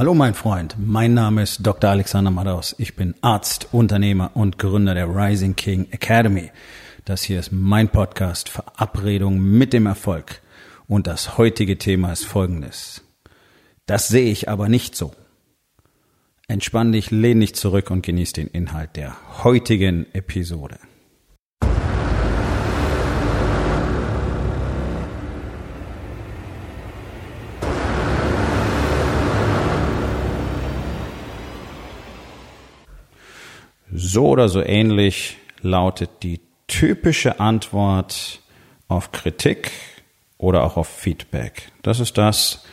Hallo mein Freund, mein Name ist Dr. Alexander Madaus. Ich bin Arzt, Unternehmer und Gründer der Rising King Academy. Das hier ist mein Podcast Verabredung mit dem Erfolg. Und das heutige Thema ist folgendes. Das sehe ich aber nicht so. Entspann dich, lehn dich zurück und genieß den Inhalt der heutigen Episode. So oder so ähnlich lautet die typische Antwort auf Kritik oder auch auf Feedback. Das ist das,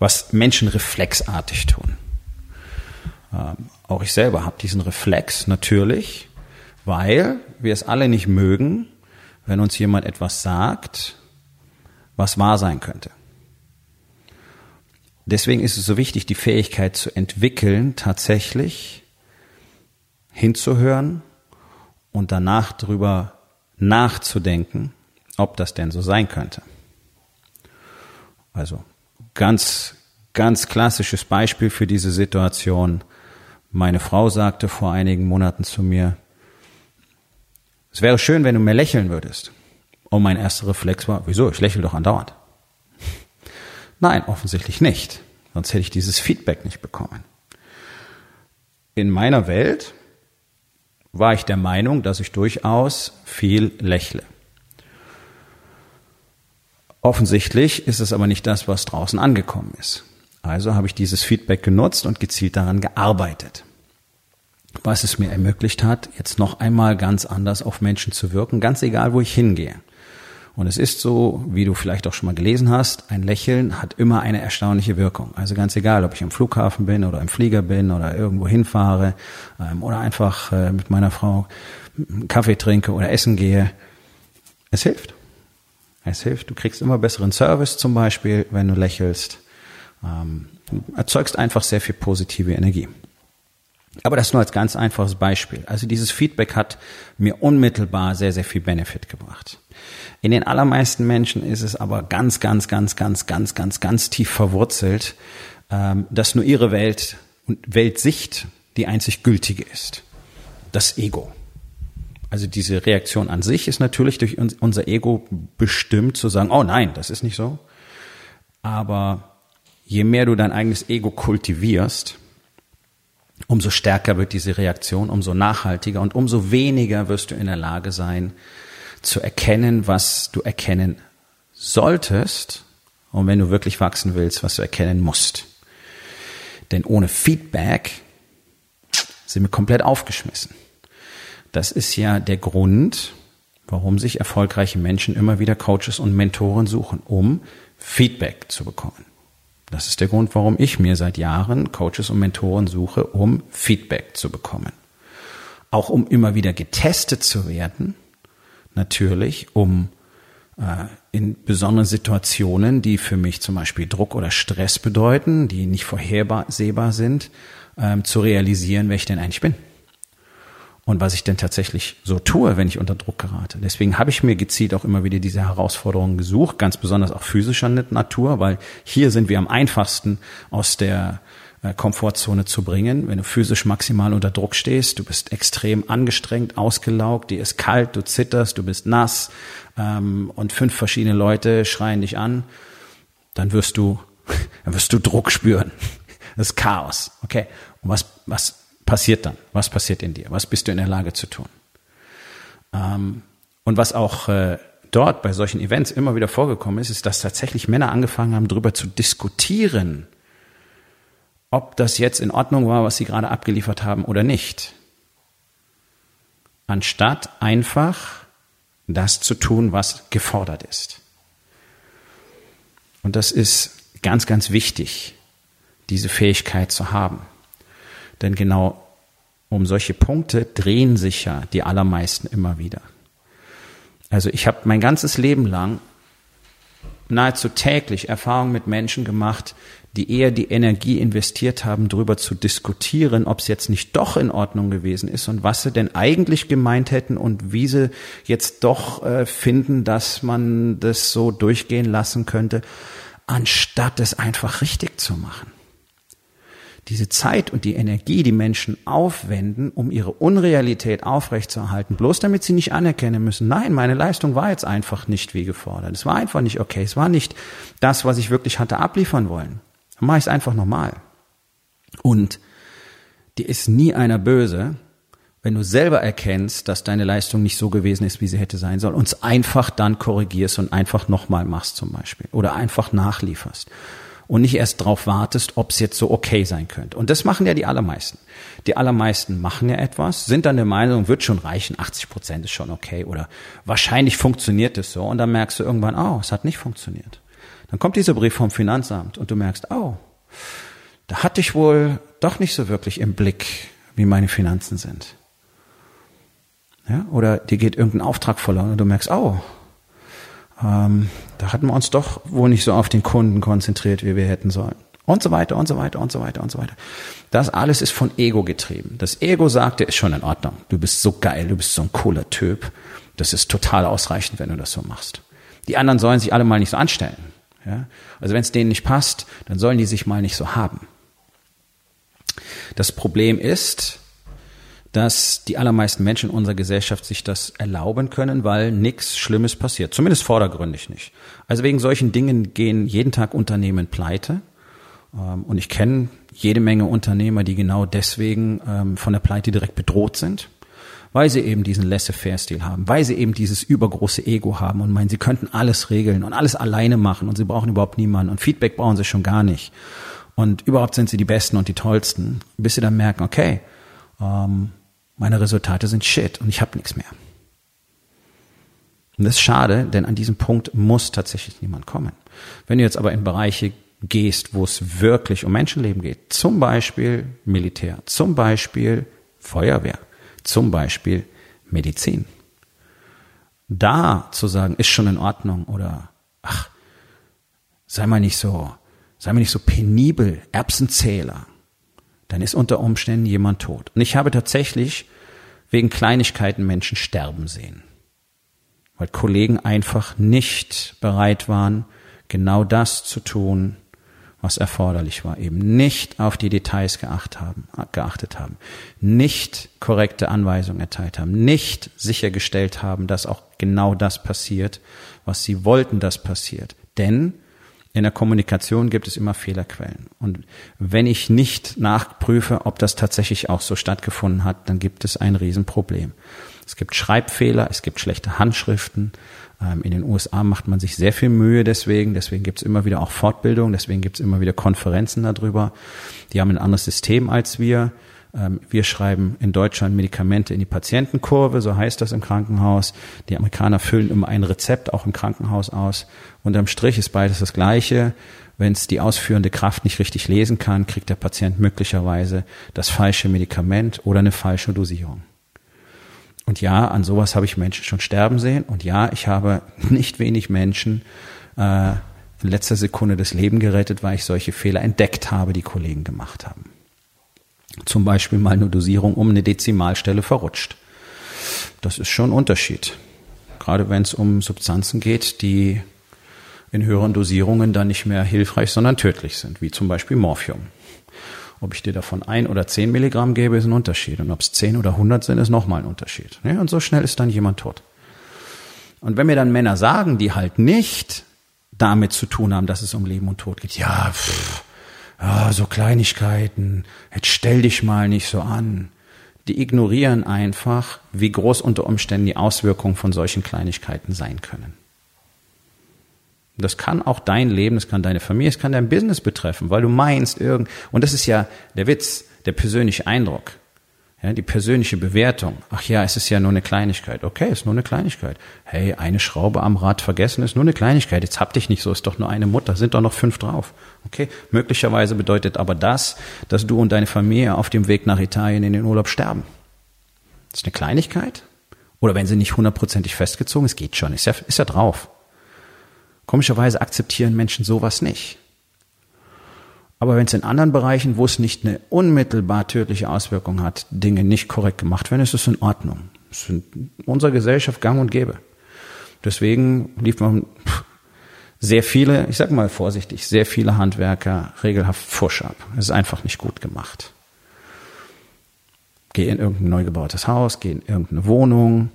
was Menschen reflexartig tun. Ähm, auch ich selber habe diesen Reflex natürlich, weil wir es alle nicht mögen, wenn uns jemand etwas sagt, was wahr sein könnte. Deswegen ist es so wichtig, die Fähigkeit zu entwickeln, tatsächlich hinzuhören und danach darüber nachzudenken, ob das denn so sein könnte. Also ganz, ganz klassisches Beispiel für diese Situation. Meine Frau sagte vor einigen Monaten zu mir, es wäre schön, wenn du mehr lächeln würdest. Und mein erster Reflex war, wieso? Ich lächle doch andauernd. Nein, offensichtlich nicht. Sonst hätte ich dieses Feedback nicht bekommen. In meiner Welt war ich der Meinung, dass ich durchaus viel lächle. Offensichtlich ist es aber nicht das, was draußen angekommen ist. Also habe ich dieses Feedback genutzt und gezielt daran gearbeitet. Was es mir ermöglicht hat, jetzt noch einmal ganz anders auf Menschen zu wirken, ganz egal, wo ich hingehe. Und es ist so, wie du vielleicht auch schon mal gelesen hast, ein Lächeln hat immer eine erstaunliche Wirkung. Also ganz egal, ob ich am Flughafen bin oder im Flieger bin oder irgendwo hinfahre ähm, oder einfach äh, mit meiner Frau Kaffee trinke oder essen gehe. Es hilft. Es hilft. Du kriegst immer besseren Service zum Beispiel, wenn du lächelst. Ähm, erzeugst einfach sehr viel positive Energie. Aber das nur als ganz einfaches Beispiel. Also dieses Feedback hat mir unmittelbar sehr, sehr viel Benefit gebracht. In den allermeisten Menschen ist es aber ganz, ganz, ganz, ganz, ganz, ganz, ganz tief verwurzelt, ähm, dass nur ihre Welt und Weltsicht die einzig gültige ist. Das Ego. Also diese Reaktion an sich ist natürlich durch unser Ego bestimmt zu sagen, oh nein, das ist nicht so. Aber je mehr du dein eigenes Ego kultivierst, umso stärker wird diese Reaktion, umso nachhaltiger und umso weniger wirst du in der Lage sein, zu erkennen, was du erkennen solltest und wenn du wirklich wachsen willst, was du erkennen musst. Denn ohne Feedback sind wir komplett aufgeschmissen. Das ist ja der Grund, warum sich erfolgreiche Menschen immer wieder Coaches und Mentoren suchen, um Feedback zu bekommen. Das ist der Grund, warum ich mir seit Jahren Coaches und Mentoren suche, um Feedback zu bekommen. Auch um immer wieder getestet zu werden, natürlich, um äh, in besonderen Situationen, die für mich zum Beispiel Druck oder Stress bedeuten, die nicht vorhersehbar sind, ähm, zu realisieren, wer ich denn eigentlich bin und was ich denn tatsächlich so tue, wenn ich unter Druck gerate. Deswegen habe ich mir gezielt auch immer wieder diese Herausforderungen gesucht, ganz besonders auch physischer Natur, weil hier sind wir am einfachsten aus der äh, Komfortzone zu bringen. Wenn du physisch maximal unter Druck stehst, du bist extrem angestrengt, ausgelaugt, dir ist kalt, du zitterst, du bist nass ähm, und fünf verschiedene Leute schreien dich an, dann wirst du, dann wirst du Druck spüren. Das ist Chaos. Okay. Und was, was passiert dann? Was passiert in dir? Was bist du in der Lage zu tun? Ähm, und was auch äh, dort bei solchen Events immer wieder vorgekommen ist, ist, dass tatsächlich Männer angefangen haben, darüber zu diskutieren, ob das jetzt in Ordnung war, was sie gerade abgeliefert haben oder nicht. Anstatt einfach das zu tun, was gefordert ist. Und das ist ganz, ganz wichtig, diese Fähigkeit zu haben. Denn genau um solche Punkte drehen sich ja die allermeisten immer wieder. Also ich habe mein ganzes Leben lang nahezu täglich Erfahrungen mit Menschen gemacht, die eher die Energie investiert haben, darüber zu diskutieren, ob es jetzt nicht doch in Ordnung gewesen ist und was sie denn eigentlich gemeint hätten und wie sie jetzt doch äh, finden, dass man das so durchgehen lassen könnte, anstatt es einfach richtig zu machen. Diese Zeit und die Energie, die Menschen aufwenden, um ihre Unrealität aufrechtzuerhalten, bloß damit sie nicht anerkennen müssen, nein, meine Leistung war jetzt einfach nicht wie gefordert. Es war einfach nicht okay. Es war nicht das, was ich wirklich hatte abliefern wollen. Dann mache ich es einfach nochmal. Und dir ist nie einer böse, wenn du selber erkennst, dass deine Leistung nicht so gewesen ist, wie sie hätte sein sollen, und es einfach dann korrigierst und einfach nochmal machst zum Beispiel oder einfach nachlieferst und nicht erst darauf wartest, ob es jetzt so okay sein könnte. Und das machen ja die allermeisten. Die allermeisten machen ja etwas, sind dann der Meinung, wird schon reichen, 80 Prozent ist schon okay oder wahrscheinlich funktioniert es so und dann merkst du irgendwann, oh, es hat nicht funktioniert. Dann kommt dieser Brief vom Finanzamt und du merkst, oh, da hatte ich wohl doch nicht so wirklich im Blick, wie meine Finanzen sind. Ja, oder dir geht irgendein Auftrag verloren und du merkst, oh, ähm, da hatten wir uns doch wohl nicht so auf den Kunden konzentriert, wie wir hätten sollen. Und so weiter und so weiter und so weiter und so weiter. Das alles ist von Ego getrieben. Das Ego sagte, ist schon in Ordnung. Du bist so geil, du bist so ein cooler Typ. Das ist total ausreichend, wenn du das so machst. Die anderen sollen sich alle mal nicht so anstellen. Ja? Also wenn es denen nicht passt, dann sollen die sich mal nicht so haben. Das Problem ist, dass die allermeisten Menschen in unserer Gesellschaft sich das erlauben können, weil nichts Schlimmes passiert. Zumindest vordergründig nicht. Also wegen solchen Dingen gehen jeden Tag Unternehmen pleite. Ähm, und ich kenne jede Menge Unternehmer, die genau deswegen ähm, von der Pleite direkt bedroht sind, weil sie eben diesen Laissez-faire-Stil haben, weil sie eben dieses übergroße Ego haben und meinen, sie könnten alles regeln und alles alleine machen und sie brauchen überhaupt niemanden und Feedback brauchen sie schon gar nicht. Und überhaupt sind sie die Besten und die Tollsten, bis sie dann merken, okay, ähm, meine Resultate sind shit und ich habe nichts mehr. Und das ist schade, denn an diesem Punkt muss tatsächlich niemand kommen. Wenn du jetzt aber in Bereiche gehst, wo es wirklich um Menschenleben geht, zum Beispiel Militär, zum Beispiel Feuerwehr, zum Beispiel Medizin, da zu sagen, ist schon in Ordnung oder ach, sei mal nicht so, sei mal nicht so penibel, Erbsenzähler, dann ist unter Umständen jemand tot. Und ich habe tatsächlich wegen Kleinigkeiten Menschen sterben sehen, weil Kollegen einfach nicht bereit waren, genau das zu tun, was erforderlich war, eben nicht auf die Details geacht haben, geachtet haben, nicht korrekte Anweisungen erteilt haben, nicht sichergestellt haben, dass auch genau das passiert, was sie wollten, dass passiert. Denn in der Kommunikation gibt es immer Fehlerquellen. Und wenn ich nicht nachprüfe, ob das tatsächlich auch so stattgefunden hat, dann gibt es ein Riesenproblem. Es gibt Schreibfehler, es gibt schlechte Handschriften. Ähm, in den USA macht man sich sehr viel Mühe deswegen. Deswegen gibt es immer wieder auch Fortbildung, deswegen gibt es immer wieder Konferenzen darüber. Die haben ein anderes System als wir. Ähm, wir schreiben in Deutschland Medikamente in die Patientenkurve, so heißt das im Krankenhaus. Die Amerikaner füllen immer ein Rezept auch im Krankenhaus aus. Unterm Strich ist beides das Gleiche. Wenn es die ausführende Kraft nicht richtig lesen kann, kriegt der Patient möglicherweise das falsche Medikament oder eine falsche Dosierung. Und ja, an sowas habe ich Menschen schon sterben sehen. Und ja, ich habe nicht wenig Menschen äh, in letzter Sekunde das Leben gerettet, weil ich solche Fehler entdeckt habe, die Kollegen gemacht haben zum Beispiel mal eine Dosierung um eine Dezimalstelle verrutscht. Das ist schon ein Unterschied. Gerade wenn es um Substanzen geht, die in höheren Dosierungen dann nicht mehr hilfreich, sondern tödlich sind, wie zum Beispiel Morphium. Ob ich dir davon ein oder zehn Milligramm gebe, ist ein Unterschied. Und ob es zehn oder hundert sind, ist nochmal ein Unterschied. Und so schnell ist dann jemand tot. Und wenn mir dann Männer sagen, die halt nicht damit zu tun haben, dass es um Leben und Tod geht, ja, pff, ah, so Kleinigkeiten, jetzt stell dich mal nicht so an. Die ignorieren einfach, wie groß unter Umständen die Auswirkungen von solchen Kleinigkeiten sein können. Das kann auch dein Leben, das kann deine Familie, das kann dein Business betreffen, weil du meinst irgend, und das ist ja der Witz, der persönliche Eindruck. Ja, die persönliche Bewertung. Ach ja, es ist ja nur eine Kleinigkeit. Okay, ist nur eine Kleinigkeit. Hey, eine Schraube am Rad vergessen ist nur eine Kleinigkeit. Jetzt hab dich nicht so, ist doch nur eine Mutter, sind doch noch fünf drauf. Okay, möglicherweise bedeutet aber das, dass du und deine Familie auf dem Weg nach Italien in den Urlaub sterben. Das ist eine Kleinigkeit. Oder wenn sie nicht hundertprozentig festgezogen ist, geht schon, ist ja, ist ja drauf. Komischerweise akzeptieren Menschen sowas nicht. Aber wenn es in anderen Bereichen, wo es nicht eine unmittelbar tödliche Auswirkung hat, Dinge nicht korrekt gemacht werden, ist es in Ordnung. Das ist in unserer Gesellschaft gang und gäbe. Deswegen lief man sehr viele, ich sag mal vorsichtig, sehr viele Handwerker regelhaft Fusch ab. Es ist einfach nicht gut gemacht. Geh in irgendein neu gebautes Haus, geh in irgendeine Wohnung,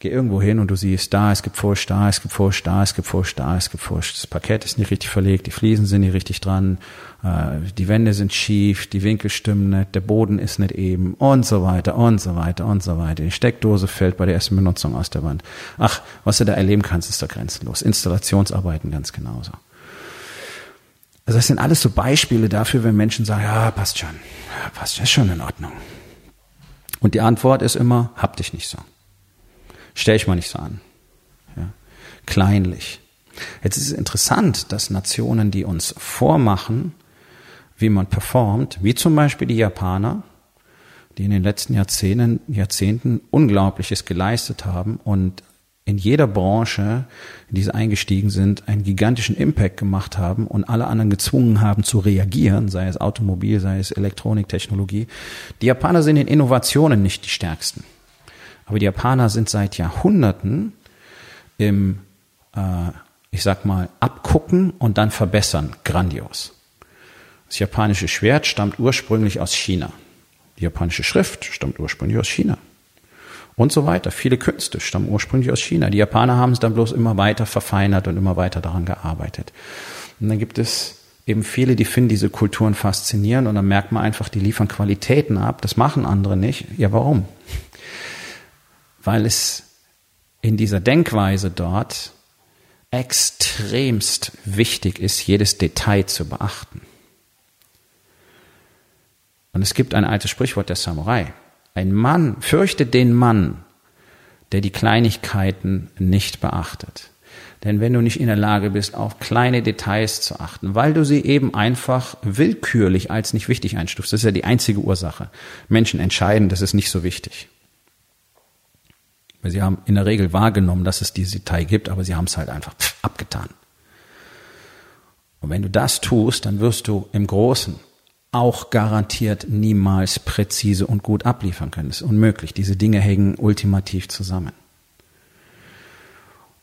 geh irgendwo hin und du siehst, da, es gibt Fusch, da, es gibt Fusch, da, es gibt Fusch, da, es gibt Fusch. Das Parkett ist nicht richtig verlegt, die Fliesen sind nicht richtig dran, äh, die Wände sind schief, die Winkel stimmen nicht, der Boden ist nicht eben und so weiter und so weiter und so weiter. Die Steckdose fällt bei der ersten Benutzung aus der Wand. Ach, was du da erleben kannst, ist doch grenzenlos. Installationsarbeiten ganz genauso. Also das sind alles so Beispiele dafür, wenn Menschen sagen, ja, passt schon, passt schon, ist schon in Ordnung. Und die Antwort ist immer, hab dich nicht so. Stell dich mal nicht so an. Ja. Kleinlich. Jetzt ist es interessant, dass Nationen, die uns vormachen, wie man performt, wie zum Beispiel die Japaner, die in den letzten Jahrzehnten, Jahrzehnten Unglaubliches geleistet haben und in jeder Branche, in die sie eingestiegen sind, einen gigantischen Impact gemacht haben und alle anderen gezwungen haben zu reagieren, sei es Automobil, sei es Elektroniktechnologie. Die Japaner sind in Innovationen nicht die stärksten. Aber die Japaner sind seit Jahrhunderten im, äh, ich sag mal, abgucken und dann verbessern grandios. Das japanische Schwert stammt ursprünglich aus China. Die japanische Schrift stammt ursprünglich aus China und so weiter. Viele Künste stammen ursprünglich aus China. Die Japaner haben es dann bloß immer weiter verfeinert und immer weiter daran gearbeitet. Und dann gibt es eben viele, die finden diese Kulturen faszinierend und dann merkt man einfach, die liefern Qualitäten ab. Das machen andere nicht. Ja, warum? Weil es in dieser Denkweise dort extremst wichtig ist, jedes Detail zu beachten. Und es gibt ein altes Sprichwort der Samurai. Ein Mann, fürchte den Mann, der die Kleinigkeiten nicht beachtet. Denn wenn du nicht in der Lage bist, auf kleine Details zu achten, weil du sie eben einfach willkürlich als nicht wichtig einstufst, das ist ja die einzige Ursache. Menschen entscheiden, das ist nicht so wichtig. Weil sie haben in der Regel wahrgenommen, dass es dieses Detail gibt, aber sie haben es halt einfach abgetan. Und wenn du das tust, dann wirst du im Großen auch garantiert niemals präzise und gut abliefern können. Das ist unmöglich. Diese Dinge hängen ultimativ zusammen.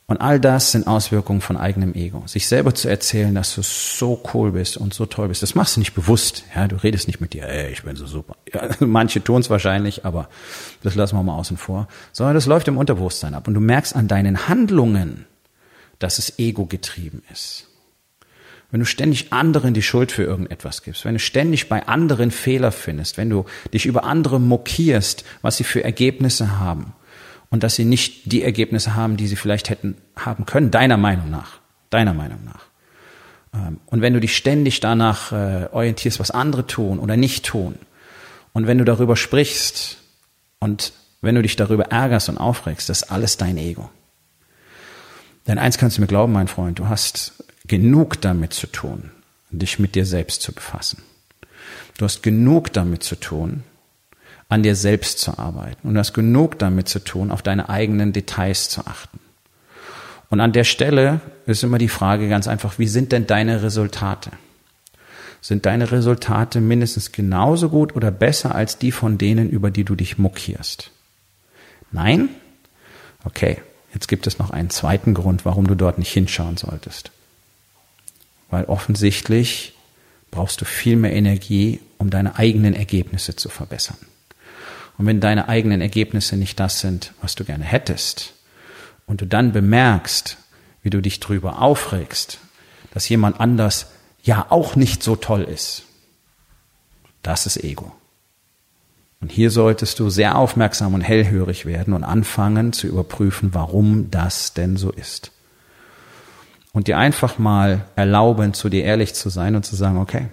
Und all das sind Auswirkungen von eigenem Ego. Sich selber zu erzählen, dass du so cool bist und so toll bist, das machst du nicht bewusst. Ja, du redest nicht mit dir, ey, ich bin so super. Ja, manche tun es wahrscheinlich, aber das lassen wir mal außen vor. Sondern das läuft im Unterbewusstsein ab. Und du merkst an deinen Handlungen, dass es ego getrieben ist wenn du ständig anderen die Schuld für irgendetwas gibst, wenn du ständig bei anderen Fehler findest, wenn du dich über andere mokierst, was sie für Ergebnisse haben und dass sie nicht die Ergebnisse haben, die sie vielleicht hätten haben können, deiner Meinung nach, deiner Meinung nach. Ähm, und wenn du dich ständig danach äh, orientierst, was andere tun oder nicht tun, und wenn du darüber sprichst und wenn du dich darüber ärgerst und aufregst, das ist alles dein Ego. Denn eins kannst du mir glauben, mein Freund, du hast genug damit zu tun, dich mit dir selbst zu befassen. Du hast genug damit zu tun, an dir selbst zu arbeiten. Und du hast genug damit zu tun, auf deine eigenen Details zu achten. Und an der Stelle ist immer die Frage ganz einfach, wie sind denn deine Resultate? Sind deine Resultate mindestens genauso gut oder besser als die von denen, über die du dich muckierst? Nein? Okay, jetzt gibt es noch einen zweiten Grund, warum du dort nicht hinschauen solltest weil offensichtlich brauchst du viel mehr Energie, um deine eigenen Ergebnisse zu verbessern. Und wenn deine eigenen Ergebnisse nicht das sind, was du gerne hättest, und du dann bemerkst, wie du dich drüber aufregst, dass jemand anders ja auch nicht so toll ist, das ist Ego. Und hier solltest du sehr aufmerksam und hellhörig werden und anfangen zu überprüfen, warum das denn so ist und dir einfach mal erlauben, zu dir ehrlich zu sein und zu sagen, okay,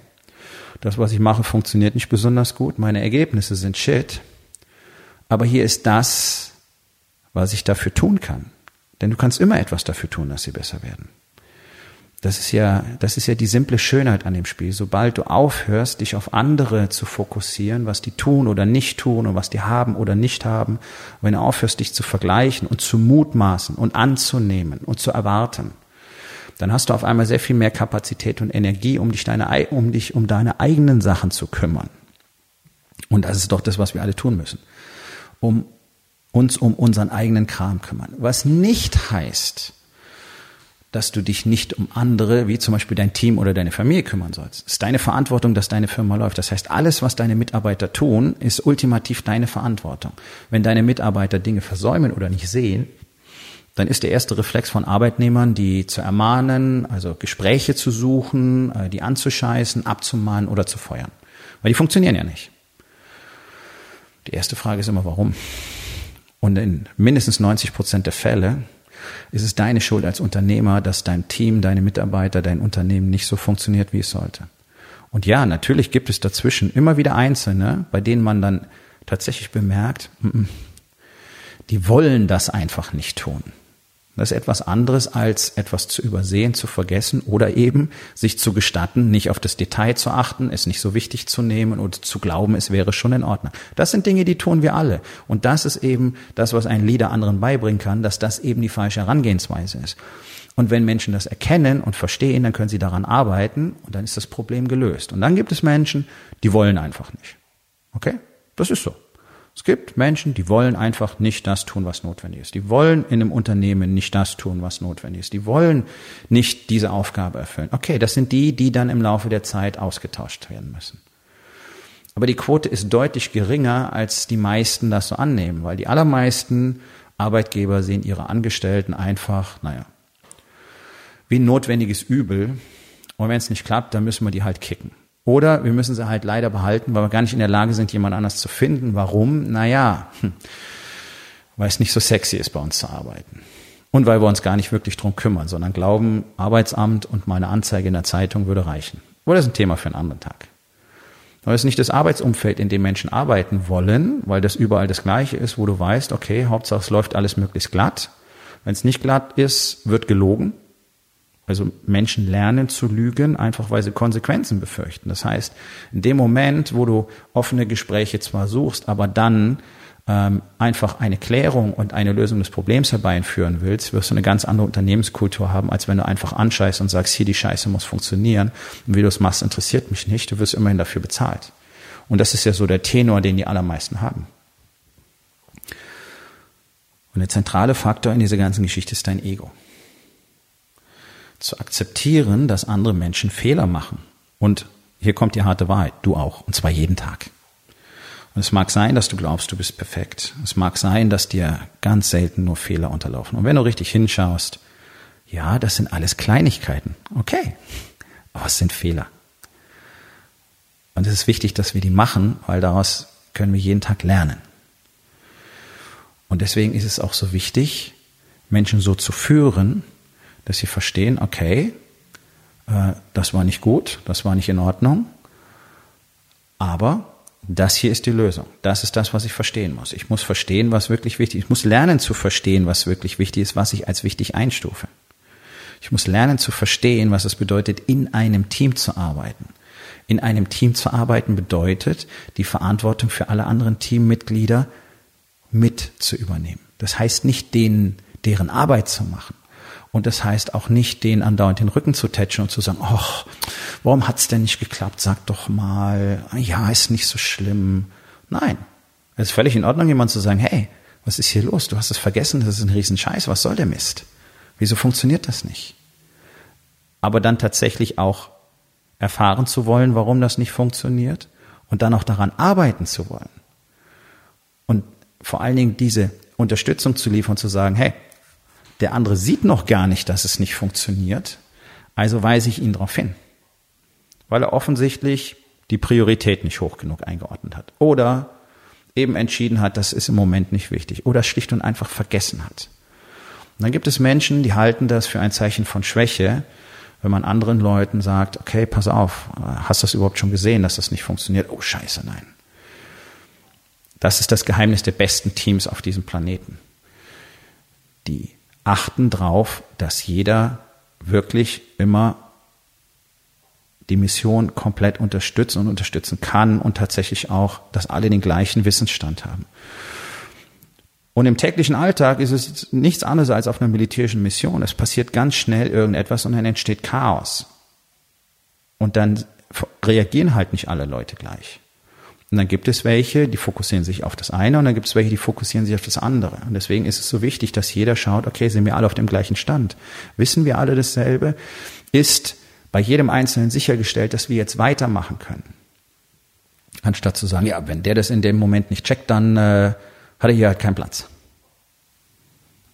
das, was ich mache, funktioniert nicht besonders gut, meine Ergebnisse sind shit, aber hier ist das, was ich dafür tun kann. Denn du kannst immer etwas dafür tun, dass sie besser werden. Das ist ja, das ist ja die simple Schönheit an dem Spiel. Sobald du aufhörst, dich auf andere zu fokussieren, was die tun oder nicht tun und was die haben oder nicht haben, wenn du aufhörst, dich zu vergleichen und zu mutmaßen und anzunehmen und zu erwarten, dann hast du auf einmal sehr viel mehr Kapazität und Energie, um dich, deine, um dich um deine eigenen Sachen zu kümmern. Und das ist doch das, was wir alle tun müssen. Um uns um unseren eigenen Kram kümmern. Was nicht heißt, dass du dich nicht um andere, wie zum Beispiel dein Team oder deine Familie kümmern sollst. Es ist deine Verantwortung, dass deine Firma läuft. Das heißt, alles, was deine Mitarbeiter tun, ist ultimativ deine Verantwortung. Wenn deine Mitarbeiter Dinge versäumen oder nicht sehen, dann ist der erste Reflex von Arbeitnehmern, die zu ermahnen, also Gespräche zu suchen, äh, die anzuscheißen, abzumahnen oder zu feuern. Weil die funktionieren ja nicht. Die erste Frage ist immer, warum? Und in mindestens 90 Prozent der Fälle ist es deine Schuld als Unternehmer, dass dein Team, deine Mitarbeiter, dein Unternehmen nicht so funktioniert, wie es sollte. Und ja, natürlich gibt es dazwischen immer wieder Einzelne, bei denen man dann tatsächlich bemerkt, die wollen das einfach nicht tun. Das ist etwas anderes als etwas zu übersehen, zu vergessen oder eben sich zu gestatten, nicht auf das Detail zu achten, es nicht so wichtig zu nehmen und zu glauben, es wäre schon in Ordnung. Das sind Dinge, die tun wir alle. Und das ist eben das, was ein Leader anderen beibringen kann, dass das eben die falsche Herangehensweise ist. Und wenn Menschen das erkennen und verstehen, dann können sie daran arbeiten und dann ist das Problem gelöst. Und dann gibt es Menschen, die wollen einfach nicht. Okay? Das ist so. Es gibt Menschen, die wollen einfach nicht das tun, was notwendig ist. Die wollen in einem Unternehmen nicht das tun, was notwendig ist. Die wollen nicht diese Aufgabe erfüllen. Okay, das sind die, die dann im Laufe der Zeit ausgetauscht werden müssen. Aber die Quote ist deutlich geringer, als die meisten das so annehmen, weil die allermeisten Arbeitgeber sehen ihre Angestellten einfach, naja, wie ein notwendiges Übel. Und wenn es nicht klappt, dann müssen wir die halt kicken. Oder wir müssen sie halt leider behalten, weil wir gar nicht in der Lage sind, jemand anders zu finden. Warum? Naja, hm, weil es nicht so sexy ist, bei uns zu arbeiten. Und weil wir uns gar nicht wirklich drum kümmern, sondern glauben, Arbeitsamt und meine Anzeige in der Zeitung würde reichen. Oder das ist ein Thema für einen anderen Tag. Aber es ist nicht das Arbeitsumfeld, in dem Menschen arbeiten wollen, weil das überall das Gleiche ist, wo du weißt, okay, Hauptsache es läuft alles möglichst glatt. Wenn es nicht glatt ist, wird gelogen. Also Menschen lernen zu lügen, einfach weil sie Konsequenzen befürchten. Das heißt, in dem Moment, wo du offene Gespräche zwar suchst, aber dann ähm, einfach eine Klärung und eine Lösung des Problems herbeiführen willst, wirst du eine ganz andere Unternehmenskultur haben, als wenn du einfach anscheißt und sagst, hier die Scheiße muss funktionieren. Und wie du es machst, interessiert mich nicht. Du wirst immerhin dafür bezahlt. Und das ist ja so der Tenor, den die allermeisten haben. Und der zentrale Faktor in dieser ganzen Geschichte ist dein Ego zu akzeptieren, dass andere Menschen Fehler machen. Und hier kommt die harte Wahrheit, du auch, und zwar jeden Tag. Und es mag sein, dass du glaubst, du bist perfekt. Es mag sein, dass dir ganz selten nur Fehler unterlaufen. Und wenn du richtig hinschaust, ja, das sind alles Kleinigkeiten. Okay. Aber es sind Fehler. Und es ist wichtig, dass wir die machen, weil daraus können wir jeden Tag lernen. Und deswegen ist es auch so wichtig, Menschen so zu führen, dass sie verstehen, okay, äh, das war nicht gut, das war nicht in Ordnung, aber das hier ist die Lösung. Das ist das, was ich verstehen muss. Ich muss verstehen, was wirklich wichtig ist. Ich muss lernen zu verstehen, was wirklich wichtig ist, was ich als wichtig einstufe. Ich muss lernen zu verstehen, was es bedeutet, in einem Team zu arbeiten. In einem Team zu arbeiten bedeutet, die Verantwortung für alle anderen Teammitglieder mit zu übernehmen. Das heißt nicht, denen deren Arbeit zu machen. Und das heißt auch nicht, den andauernd den Rücken zu tätschen und zu sagen, ach, warum hat's denn nicht geklappt? Sag doch mal, ja, ist nicht so schlimm. Nein. Es ist völlig in Ordnung, jemand zu sagen, hey, was ist hier los? Du hast es vergessen, das ist ein Riesenscheiß, was soll der Mist? Wieso funktioniert das nicht? Aber dann tatsächlich auch erfahren zu wollen, warum das nicht funktioniert und dann auch daran arbeiten zu wollen. Und vor allen Dingen diese Unterstützung zu liefern, zu sagen, hey, der andere sieht noch gar nicht, dass es nicht funktioniert. Also weise ich ihn darauf hin. Weil er offensichtlich die Priorität nicht hoch genug eingeordnet hat. Oder eben entschieden hat, das ist im Moment nicht wichtig. Oder schlicht und einfach vergessen hat. Und dann gibt es Menschen, die halten das für ein Zeichen von Schwäche, wenn man anderen Leuten sagt, okay, pass auf, hast du das überhaupt schon gesehen, dass das nicht funktioniert? Oh scheiße, nein. Das ist das Geheimnis der besten Teams auf diesem Planeten. Die achten drauf, dass jeder wirklich immer die Mission komplett unterstützt und unterstützen kann und tatsächlich auch, dass alle den gleichen Wissensstand haben. Und im täglichen Alltag ist es nichts anderes als auf einer militärischen Mission. Es passiert ganz schnell irgendetwas und dann entsteht Chaos. Und dann reagieren halt nicht alle Leute gleich. Und dann gibt es welche, die fokussieren sich auf das eine und dann gibt es welche, die fokussieren sich auf das andere. Und deswegen ist es so wichtig, dass jeder schaut, okay, sind wir alle auf dem gleichen Stand? Wissen wir alle dasselbe? Ist bei jedem Einzelnen sichergestellt, dass wir jetzt weitermachen können? Anstatt zu sagen, ja, wenn der das in dem Moment nicht checkt, dann äh, hat er hier halt keinen Platz.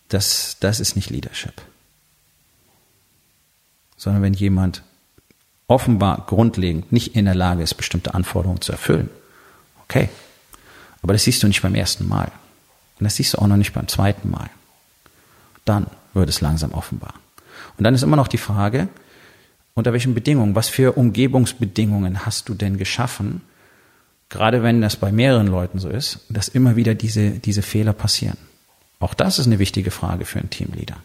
Das, das ist nicht Leadership. Sondern wenn jemand offenbar grundlegend nicht in der Lage ist, bestimmte Anforderungen zu erfüllen, okay. Aber das siehst du nicht beim ersten Mal. Und das siehst du auch noch nicht beim zweiten Mal. Dann wird es langsam offenbar. Und dann ist immer noch die Frage, unter welchen Bedingungen, was für Umgebungsbedingungen hast du denn geschaffen, gerade wenn das bei mehreren Leuten so ist, dass immer wieder diese, diese Fehler passieren. Auch das ist eine wichtige Frage für einen Teamleader.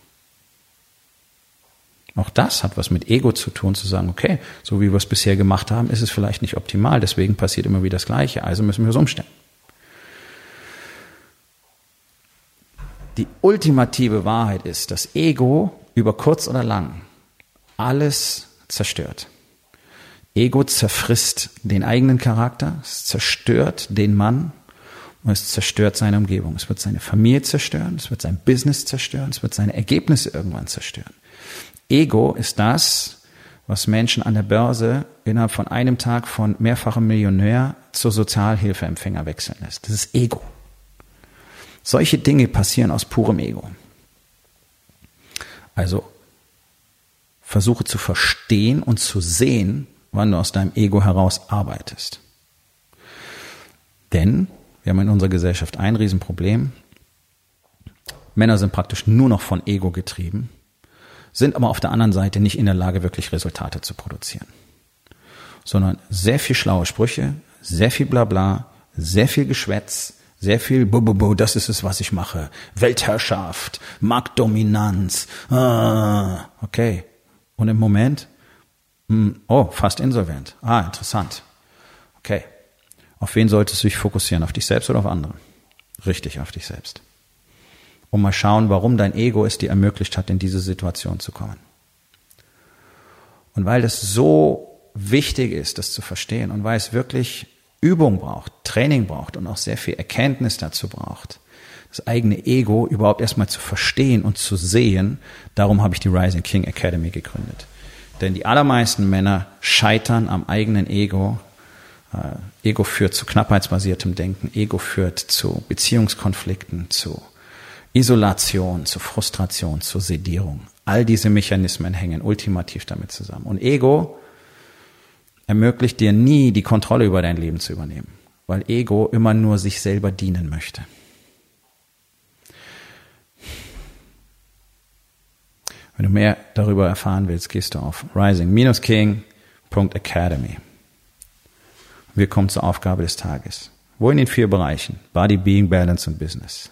Auch das hat was mit Ego zu tun, zu sagen, okay, so wie wir es bisher gemacht haben, ist es vielleicht nicht optimal, deswegen passiert immer wieder das Gleiche, also müssen wir es umstellen. Die ultimative Wahrheit ist, dass Ego über kurz oder lang alles zerstört. Ego zerfrisst den eigenen Charakter, es zerstört den Mann und es zerstört seine Umgebung. Es wird seine Familie zerstören, es wird sein Business zerstören, es wird seine Ergebnisse irgendwann zerstören. Ego ist das, was Menschen an der Börse innerhalb von einem Tag von mehrfachem Millionär zur Sozialhilfeempfänger wechseln lässt. Das ist Ego. Solche Dinge passieren aus purem Ego. Also versuche zu verstehen und zu sehen, wann du aus deinem Ego heraus arbeitest. Denn wir haben in unserer Gesellschaft ein Riesenproblem. Männer sind praktisch nur noch von Ego getrieben, sind aber auf der anderen Seite nicht in der Lage, wirklich Resultate zu produzieren. Sondern sehr viel schlaue Sprüche, sehr viel Blabla, sehr viel Geschwätz, sehr viel bu, bu, bu, das ist es, was ich mache. Weltherrschaft, Marktdominanz. Ah, okay. Und im Moment hm, oh, fast insolvent. Ah, interessant. Okay. Auf wen solltest du dich fokussieren? Auf dich selbst oder auf andere? Richtig, auf dich selbst. Und mal schauen, warum dein Ego es dir ermöglicht hat, in diese Situation zu kommen. Und weil das so wichtig ist, das zu verstehen und weil es wirklich Übung braucht, Training braucht und auch sehr viel Erkenntnis dazu braucht, das eigene Ego überhaupt erstmal zu verstehen und zu sehen, darum habe ich die Rising King Academy gegründet. Denn die allermeisten Männer scheitern am eigenen Ego. Äh, Ego führt zu knappheitsbasiertem Denken. Ego führt zu Beziehungskonflikten, zu Isolation, zu Frustration, zu Sedierung. All diese Mechanismen hängen ultimativ damit zusammen. Und Ego ermöglicht dir nie die Kontrolle über dein Leben zu übernehmen, weil Ego immer nur sich selber dienen möchte. Wenn du mehr darüber erfahren willst, gehst du auf rising-king.academy. Wir kommen zur Aufgabe des Tages. Wo in den vier Bereichen, Body, Being, Balance und Business,